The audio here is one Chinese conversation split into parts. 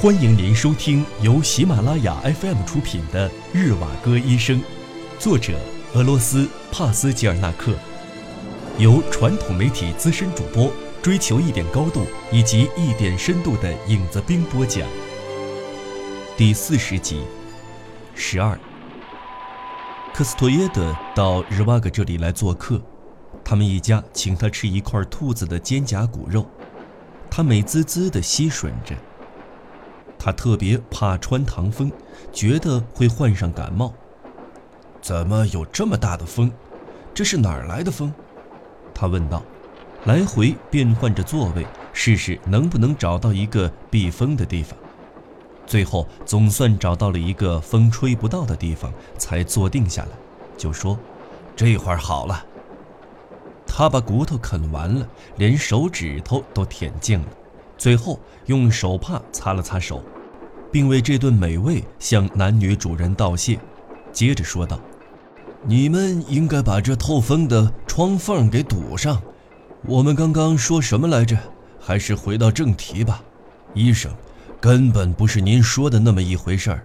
欢迎您收听由喜马拉雅 FM 出品的《日瓦戈医生》，作者俄罗斯帕斯吉尔纳克，由传统媒体资深主播追求一点高度以及一点深度的影子兵播讲。第四十集，十二。克斯托耶德到日瓦戈这里来做客，他们一家请他吃一块兔子的肩胛骨肉，他美滋滋地吸吮着。他特别怕穿堂风，觉得会患上感冒。怎么有这么大的风？这是哪儿来的风？他问道，来回变换着座位，试试能不能找到一个避风的地方。最后总算找到了一个风吹不到的地方，才坐定下来，就说：“这会儿好了。”他把骨头啃完了，连手指头都舔净了。最后用手帕擦了擦手，并为这顿美味向男女主人道谢，接着说道：“你们应该把这透风的窗缝给堵上。我们刚刚说什么来着？还是回到正题吧，医生，根本不是您说的那么一回事儿。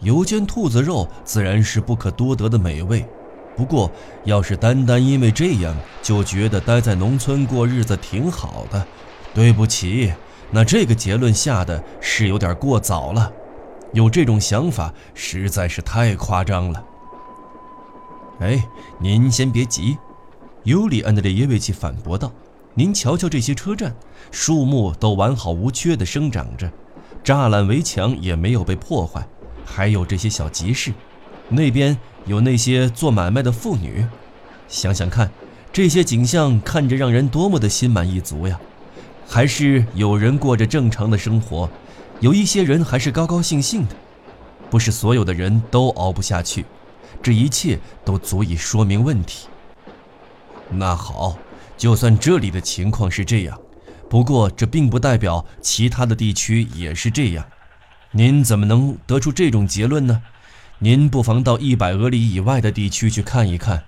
油煎兔子肉自然是不可多得的美味，不过要是单单因为这样就觉得待在农村过日子挺好的，对不起。”那这个结论下的是有点过早了，有这种想法实在是太夸张了。哎，您先别急，尤里安德烈耶维奇反驳道：“您瞧瞧这些车站，树木都完好无缺地生长着，栅栏围墙也没有被破坏，还有这些小集市，那边有那些做买卖的妇女，想想看，这些景象看着让人多么的心满意足呀！”还是有人过着正常的生活，有一些人还是高高兴兴的，不是所有的人都熬不下去，这一切都足以说明问题。那好，就算这里的情况是这样，不过这并不代表其他的地区也是这样。您怎么能得出这种结论呢？您不妨到一百俄里以外的地区去看一看，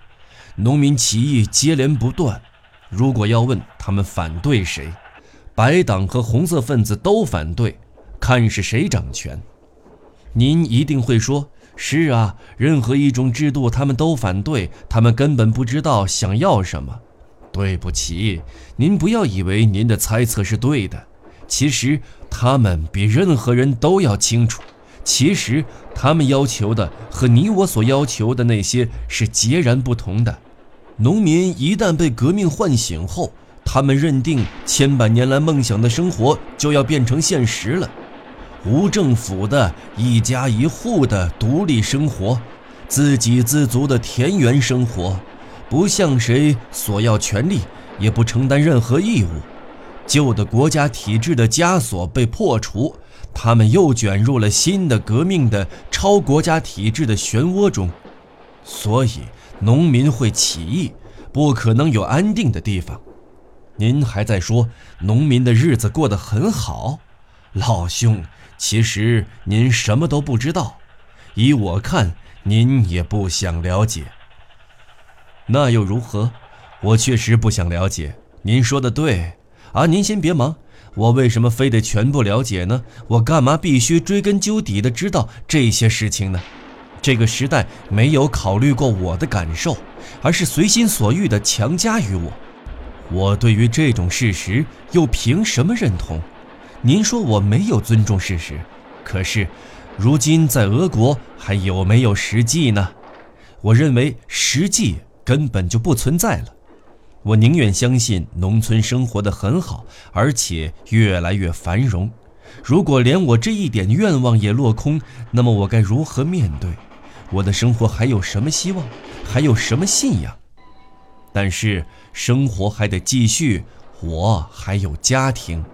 农民起义接连不断。如果要问他们反对谁？白党和红色分子都反对，看是谁掌权。您一定会说：“是啊，任何一种制度他们都反对，他们根本不知道想要什么。”对不起，您不要以为您的猜测是对的。其实他们比任何人都要清楚，其实他们要求的和你我所要求的那些是截然不同的。农民一旦被革命唤醒后，他们认定千百年来梦想的生活就要变成现实了，无政府的一家一户的独立生活，自给自足的田园生活，不向谁索要权利，也不承担任何义务。旧的国家体制的枷锁被破除，他们又卷入了新的革命的超国家体制的漩涡中。所以，农民会起义，不可能有安定的地方。您还在说农民的日子过得很好，老兄，其实您什么都不知道。依我看，您也不想了解。那又如何？我确实不想了解。您说的对啊，您先别忙。我为什么非得全部了解呢？我干嘛必须追根究底的知道这些事情呢？这个时代没有考虑过我的感受，而是随心所欲的强加于我。我对于这种事实又凭什么认同？您说我没有尊重事实，可是，如今在俄国还有没有实际呢？我认为实际根本就不存在了。我宁愿相信农村生活的很好，而且越来越繁荣。如果连我这一点愿望也落空，那么我该如何面对？我的生活还有什么希望？还有什么信仰？但是。生活还得继续，我还有家庭。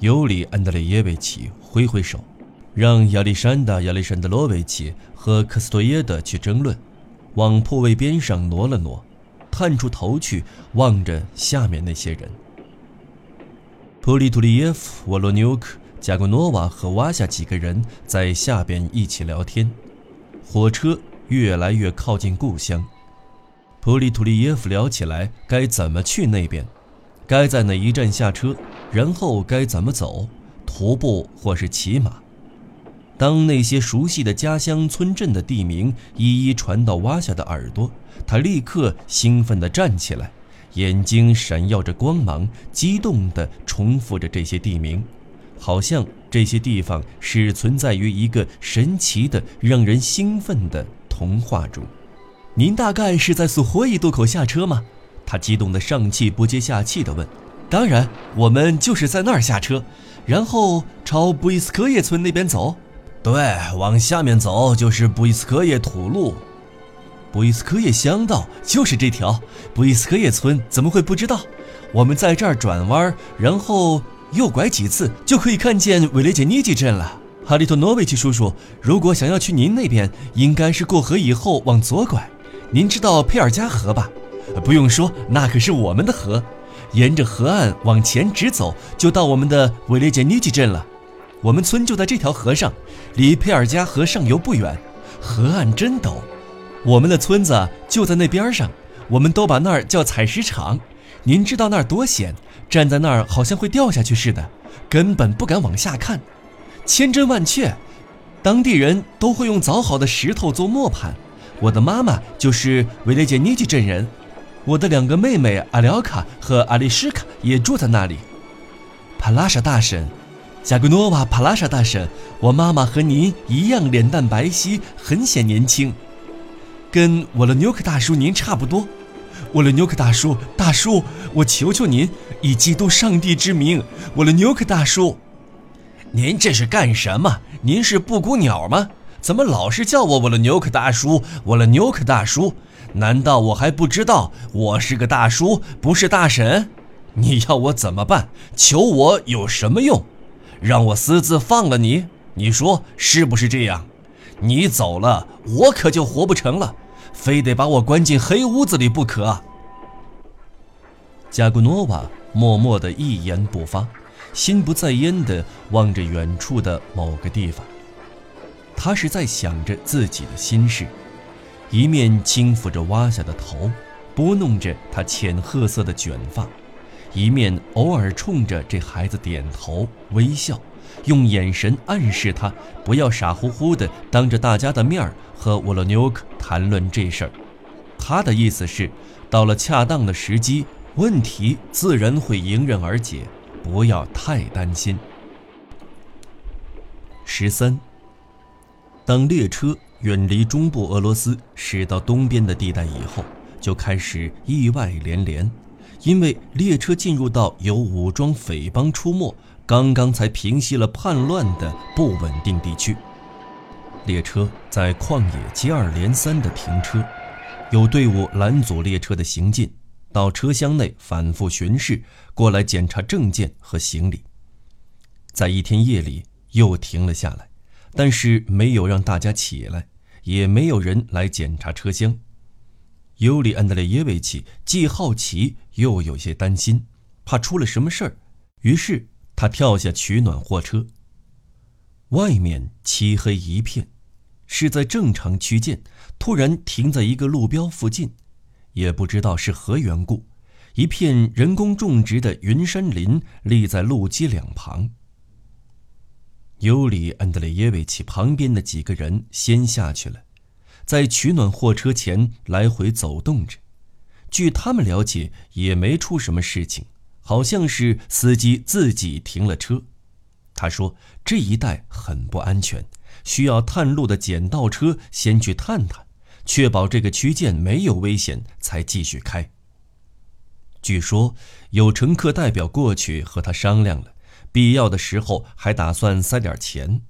尤里安德烈耶维奇挥挥手，让亚历山大·亚历山德罗维奇和科斯托耶德去争论，往铺位边上挪了挪，探出头去望着下面那些人。普利图利耶夫、沃罗纽克、加古诺瓦和瓦夏几个人在下边一起聊天。火车越来越靠近故乡。普里图利耶夫聊起来该怎么去那边，该在哪一站下车，然后该怎么走，徒步或是骑马。当那些熟悉的家乡村镇的地名一一传到瓦夏的耳朵，他立刻兴奋地站起来，眼睛闪耀着光芒，激动地重复着这些地名，好像这些地方是存在于一个神奇的、让人兴奋的童话中。您大概是在苏霍伊渡口下车吗？他激动得上气不接下气地问。当然，我们就是在那儿下车，然后朝布伊斯科耶村那边走。对，往下面走就是布伊斯科耶土路，布伊斯科耶乡道就是这条。布伊斯科耶村怎么会不知道？我们在这儿转弯，然后右拐几次，就可以看见维雷杰尼基镇了。哈利托诺维奇叔叔，如果想要去您那边，应该是过河以后往左拐。您知道佩尔加河吧？不用说，那可是我们的河。沿着河岸往前直走，就到我们的维列杰尼基镇了。我们村就在这条河上，离佩尔加河上游不远。河岸真陡，我们的村子就在那边上。我们都把那儿叫采石场。您知道那儿多险，站在那儿好像会掉下去似的，根本不敢往下看。千真万确，当地人都会用凿好的石头做磨盘。我的妈妈就是维列杰尼基镇人。我的两个妹妹阿廖卡和阿丽什卡也住在那里。帕拉莎大婶，加格诺瓦帕拉莎大婶，我妈妈和您一样，脸蛋白皙，很显年轻，跟我的纽克大叔您差不多。我的纽克大叔，大叔，我求求您，以基督上帝之名，我的纽克大叔，您这是干什么？您是布谷鸟吗？怎么老是叫我我的纽克大叔，我的纽克大叔？难道我还不知道我是个大叔，不是大婶？你要我怎么办？求我有什么用？让我私自放了你？你说是不是这样？你走了，我可就活不成了，非得把我关进黑屋子里不可。加古诺瓦默默地一言不发，心不在焉地望着远处的某个地方。他是在想着自己的心事。一面轻抚着挖下的头，拨弄着他浅褐色的卷发，一面偶尔冲着这孩子点头微笑，用眼神暗示他不要傻乎乎的当着大家的面儿和沃洛纽克谈论这事儿。他的意思是，到了恰当的时机，问题自然会迎刃而解，不要太担心。十三，当列车。远离中部俄罗斯，驶到东边的地带以后，就开始意外连连，因为列车进入到有武装匪帮出没、刚刚才平息了叛乱的不稳定地区。列车在旷野接二连三地停车，有队伍拦阻列车的行进，到车厢内反复巡视，过来检查证件和行李。在一天夜里又停了下来。但是没有让大家起来，也没有人来检查车厢。尤里安德烈耶维奇既好奇又有些担心，怕出了什么事儿，于是他跳下取暖货车。外面漆黑一片，是在正常区间，突然停在一个路标附近，也不知道是何缘故，一片人工种植的云杉林立在路基两旁。尤里·安德烈耶维奇旁边的几个人先下去了，在取暖货车前来回走动着。据他们了解，也没出什么事情，好像是司机自己停了车。他说：“这一带很不安全，需要探路的捡道车先去探探，确保这个区间没有危险，才继续开。”据说有乘客代表过去和他商量了。必要的时候还打算塞点钱，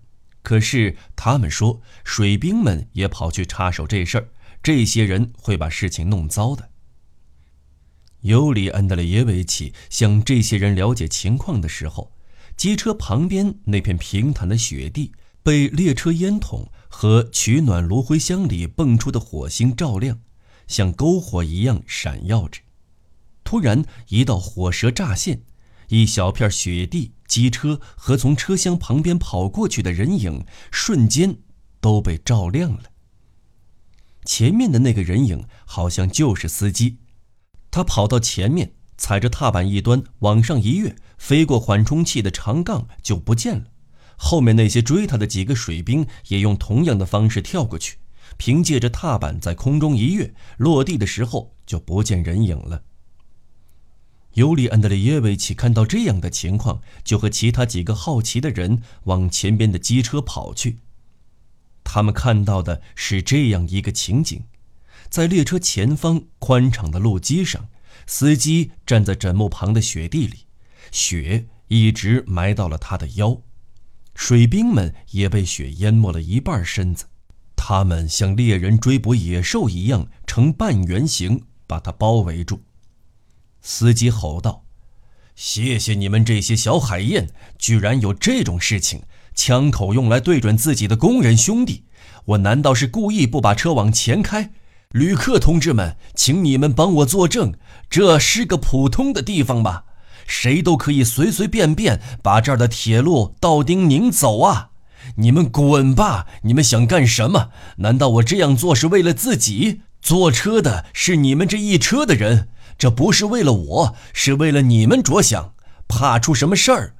可是他们说水兵们也跑去插手这事儿，这些人会把事情弄糟的。尤里安德烈耶维奇向这些人了解情况的时候，机车旁边那片平坦的雪地被列车烟筒和取暖炉灰箱里蹦出的火星照亮，像篝火一样闪耀着。突然，一道火舌乍现。一小片雪地、机车和从车厢旁边跑过去的人影，瞬间都被照亮了。前面的那个人影好像就是司机，他跑到前面，踩着踏板一端往上一跃，飞过缓冲器的长杠就不见了。后面那些追他的几个水兵也用同样的方式跳过去，凭借着踏板在空中一跃，落地的时候就不见人影了。尤里安德烈耶维奇看到这样的情况，就和其他几个好奇的人往前边的机车跑去。他们看到的是这样一个情景：在列车前方宽敞的路基上，司机站在枕木旁的雪地里，雪一直埋到了他的腰。水兵们也被雪淹没了一半身子，他们像猎人追捕野兽一样呈半圆形把他包围住。司机吼道：“谢谢你们这些小海燕，居然有这种事情！枪口用来对准自己的工人兄弟，我难道是故意不把车往前开？旅客同志们，请你们帮我作证，这是个普通的地方吧？”谁都可以随随便便把这儿的铁路道丁拧走啊！你们滚吧！你们想干什么？难道我这样做是为了自己？坐车的是你们这一车的人，这不是为了我，是为了你们着想。怕出什么事儿？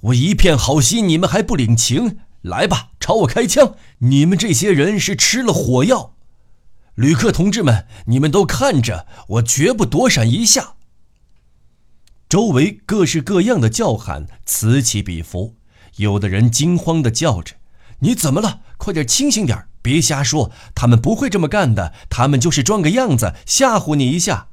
我一片好心，你们还不领情？来吧，朝我开枪！你们这些人是吃了火药。旅客同志们，你们都看着，我绝不躲闪一下。周围各式各样的叫喊此起彼伏，有的人惊慌地叫着：“你怎么了？快点清醒点，别瞎说！他们不会这么干的，他们就是装个样子，吓唬你一下。”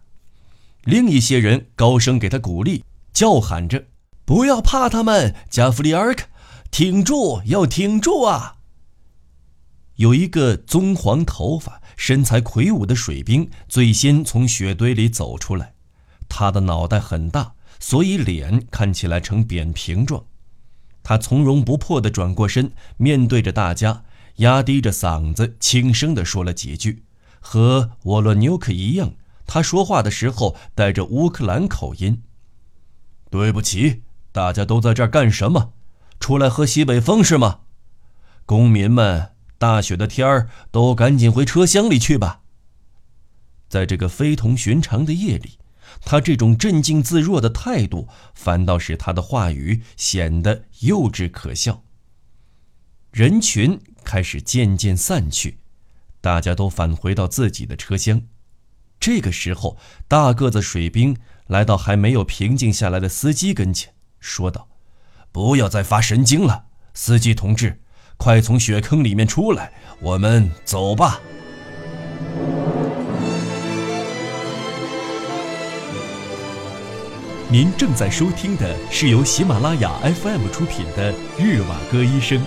另一些人高声给他鼓励，叫喊着：“不要怕他们，加弗里尔克，挺住，要挺住啊！”有一个棕黄头发、身材魁梧的水兵最先从雪堆里走出来，他的脑袋很大。所以脸看起来呈扁平状，他从容不迫地转过身，面对着大家，压低着嗓子，轻声地说了几句。和沃洛纽克一样，他说话的时候带着乌克兰口音。对不起，大家都在这儿干什么？出来喝西北风是吗？公民们，大雪的天儿，都赶紧回车厢里去吧。在这个非同寻常的夜里。他这种镇静自若的态度，反倒使他的话语显得幼稚可笑。人群开始渐渐散去，大家都返回到自己的车厢。这个时候，大个子水兵来到还没有平静下来的司机跟前，说道：“不要再发神经了，司机同志，快从雪坑里面出来，我们走吧。”您正在收听的是由喜马拉雅 FM 出品的《日瓦戈医生》。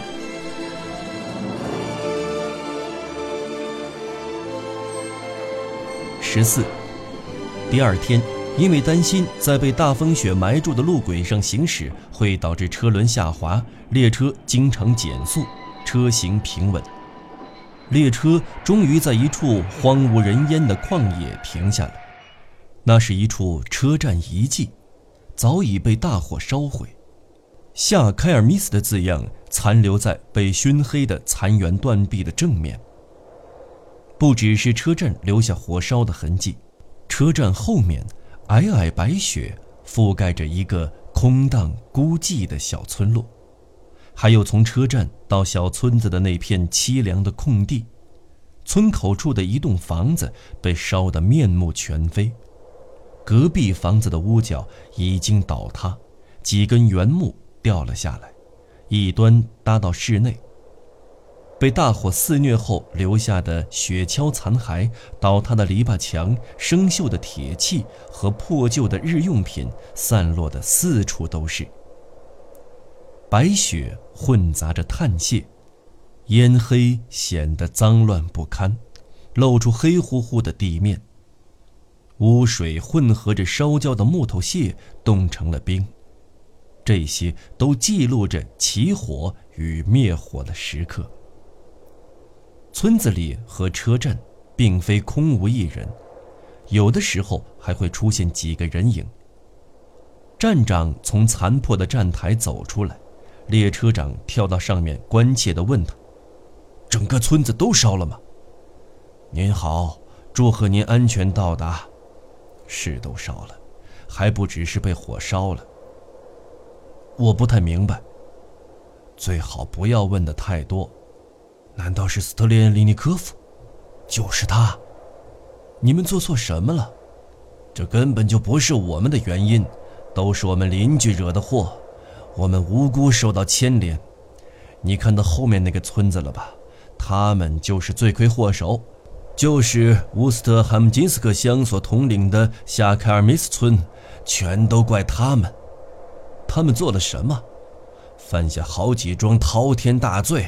十四，第二天，因为担心在被大风雪埋住的路轨上行驶会导致车轮下滑，列车经常减速，车行平稳。列车终于在一处荒无人烟的旷野停下了，那是一处车站遗迹。早已被大火烧毁，夏开尔米斯的字样残留在被熏黑的残垣断壁的正面。不只是车站留下火烧的痕迹，车站后面，皑皑白雪覆盖着一个空荡孤寂的小村落，还有从车站到小村子的那片凄凉的空地，村口处的一栋房子被烧得面目全非。隔壁房子的屋角已经倒塌，几根原木掉了下来，一端搭到室内。被大火肆虐后留下的雪橇残骸、倒塌的篱笆墙、生锈的铁器和破旧的日用品散落的四处都是。白雪混杂着碳屑，烟黑显得脏乱不堪，露出黑乎乎的地面。污水混合着烧焦的木头屑，冻成了冰。这些都记录着起火与灭火的时刻。村子里和车站并非空无一人，有的时候还会出现几个人影。站长从残破的站台走出来，列车长跳到上面，关切地问他：“整个村子都烧了吗？”“您好，祝贺您安全到达。”是都烧了，还不只是被火烧了。我不太明白。最好不要问的太多。难道是斯特列利尼科夫？就是他。你们做错什么了？这根本就不是我们的原因，都是我们邻居惹的祸，我们无辜受到牵连。你看到后面那个村子了吧？他们就是罪魁祸首，就是乌斯特汉姆金斯克乡所统领的夏凯尔米斯村，全都怪他们。他们做了什么？犯下好几桩滔天大罪。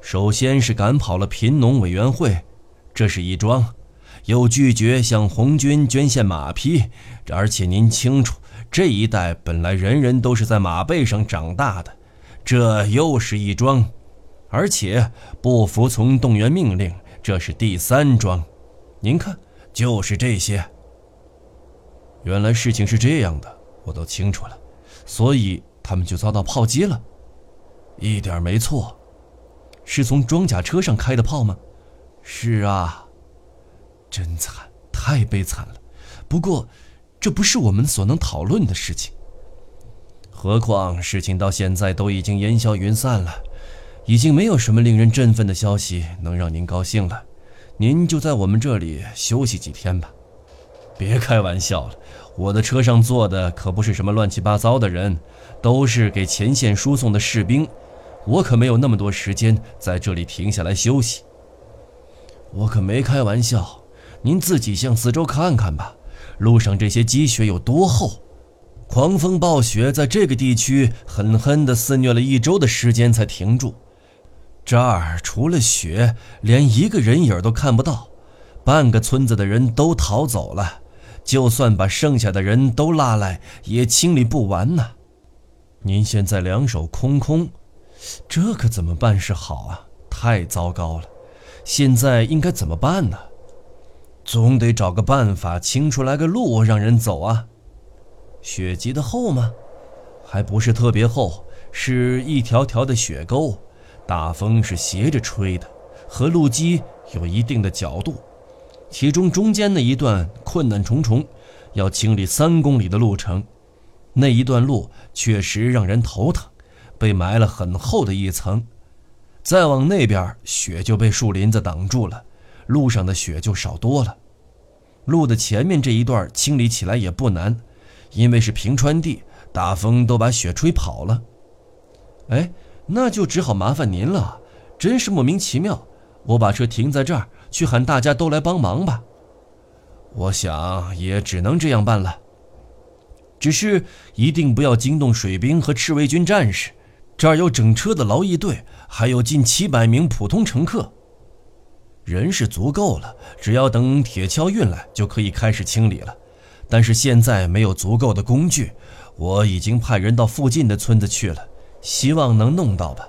首先是赶跑了贫农委员会，这是一桩。又拒绝向红军捐献马匹，而且您清楚，这一带本来人人都是在马背上长大的，这又是一桩；而且不服从动员命令，这是第三桩。您看，就是这些。原来事情是这样的，我都清楚了，所以他们就遭到炮击了。一点没错，是从装甲车上开的炮吗？是啊。真惨，太悲惨了。不过，这不是我们所能讨论的事情。何况事情到现在都已经烟消云散了，已经没有什么令人振奋的消息能让您高兴了。您就在我们这里休息几天吧。别开玩笑了，我的车上坐的可不是什么乱七八糟的人，都是给前线输送的士兵。我可没有那么多时间在这里停下来休息。我可没开玩笑。您自己向四周看看吧，路上这些积雪有多厚？狂风暴雪在这个地区狠狠地肆虐了一周的时间才停住。这儿除了雪，连一个人影都看不到，半个村子的人都逃走了。就算把剩下的人都拉来，也清理不完呢。您现在两手空空，这可怎么办是好啊？太糟糕了！现在应该怎么办呢？总得找个办法清出来个路让人走啊！雪积的厚吗？还不是特别厚，是一条条的雪沟。大风是斜着吹的，和路基有一定的角度。其中中间那一段困难重重，要清理三公里的路程。那一段路确实让人头疼，被埋了很厚的一层。再往那边，雪就被树林子挡住了。路上的雪就少多了，路的前面这一段清理起来也不难，因为是平川地，大风都把雪吹跑了。哎，那就只好麻烦您了，真是莫名其妙。我把车停在这儿，去喊大家都来帮忙吧。我想也只能这样办了。只是一定不要惊动水兵和赤卫军战士，这儿有整车的劳役队，还有近七百名普通乘客。人是足够了，只要等铁锹运来，就可以开始清理了。但是现在没有足够的工具，我已经派人到附近的村子去了，希望能弄到吧。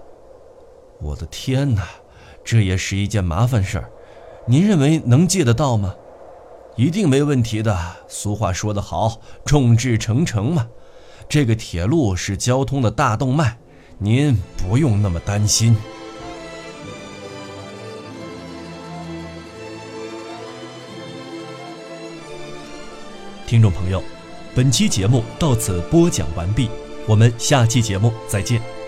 我的天哪，这也是一件麻烦事儿。您认为能借得到吗？一定没问题的。俗话说得好，众志成城嘛。这个铁路是交通的大动脉，您不用那么担心。听众朋友，本期节目到此播讲完毕，我们下期节目再见。